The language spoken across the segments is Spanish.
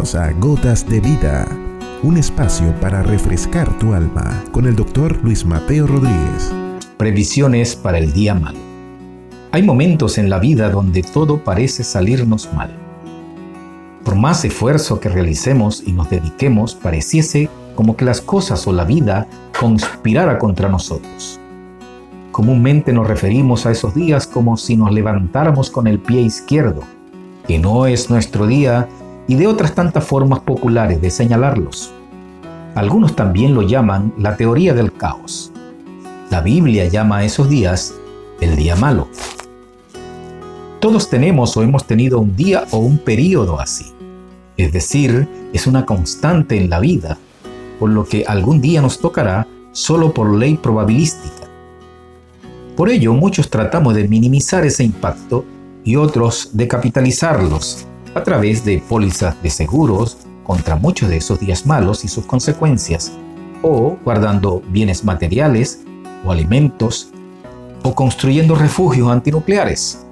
A Gotas de Vida, un espacio para refrescar tu alma con el doctor Luis Mateo Rodríguez. Previsiones para el día malo. Hay momentos en la vida donde todo parece salirnos mal. Por más esfuerzo que realicemos y nos dediquemos, pareciese como que las cosas o la vida conspirara contra nosotros. Comúnmente nos referimos a esos días como si nos levantáramos con el pie izquierdo, que no es nuestro día y de otras tantas formas populares de señalarlos. Algunos también lo llaman la teoría del caos. La Biblia llama a esos días el día malo. Todos tenemos o hemos tenido un día o un periodo así. Es decir, es una constante en la vida, por lo que algún día nos tocará solo por ley probabilística. Por ello, muchos tratamos de minimizar ese impacto y otros de capitalizarlos a través de pólizas de seguros contra muchos de esos días malos y sus consecuencias, o guardando bienes materiales o alimentos, o construyendo refugios antinucleares.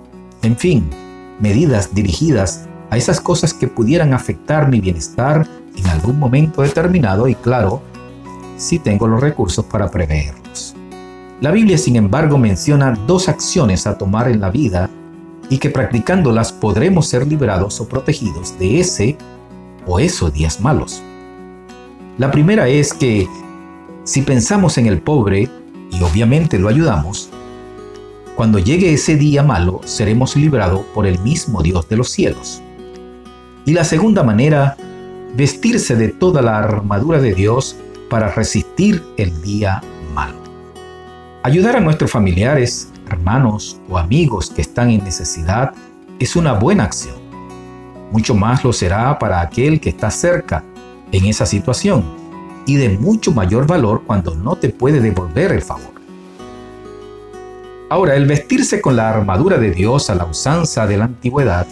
En fin, medidas dirigidas a esas cosas que pudieran afectar mi bienestar en algún momento determinado y claro, si tengo los recursos para preverlos. La Biblia, sin embargo, menciona dos acciones a tomar en la vida y que practicándolas podremos ser liberados o protegidos de ese o esos días malos. La primera es que si pensamos en el pobre y obviamente lo ayudamos, cuando llegue ese día malo seremos librados por el mismo Dios de los cielos. Y la segunda manera, vestirse de toda la armadura de Dios para resistir el día malo. Ayudar a nuestros familiares, hermanos o amigos que están en necesidad es una buena acción. Mucho más lo será para aquel que está cerca en esa situación y de mucho mayor valor cuando no te puede devolver el favor. Ahora, el vestirse con la armadura de Dios a la usanza de la antigüedad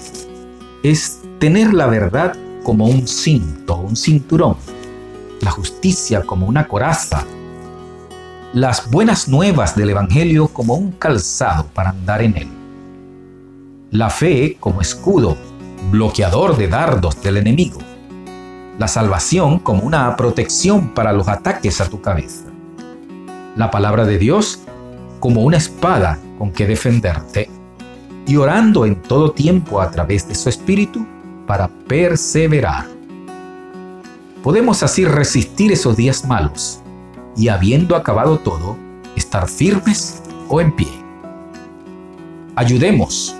es tener la verdad como un cinto, un cinturón, la justicia como una coraza, las buenas nuevas del Evangelio como un calzado para andar en él. La fe como escudo, bloqueador de dardos del enemigo. La salvación como una protección para los ataques a tu cabeza. La palabra de Dios como una espada con que defenderte. Y orando en todo tiempo a través de su espíritu para perseverar. Podemos así resistir esos días malos y habiendo acabado todo, estar firmes o en pie. Ayudemos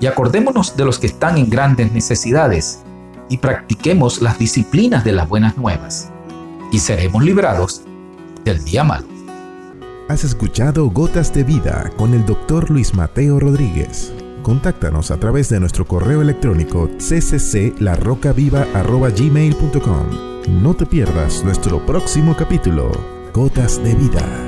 y acordémonos de los que están en grandes necesidades y practiquemos las disciplinas de las buenas nuevas y seremos librados del día malo. Has escuchado Gotas de Vida con el doctor Luis Mateo Rodríguez. Contáctanos a través de nuestro correo electrónico ccclarrocaviva.gmail.com. No te pierdas nuestro próximo capítulo. Gotas de Vida.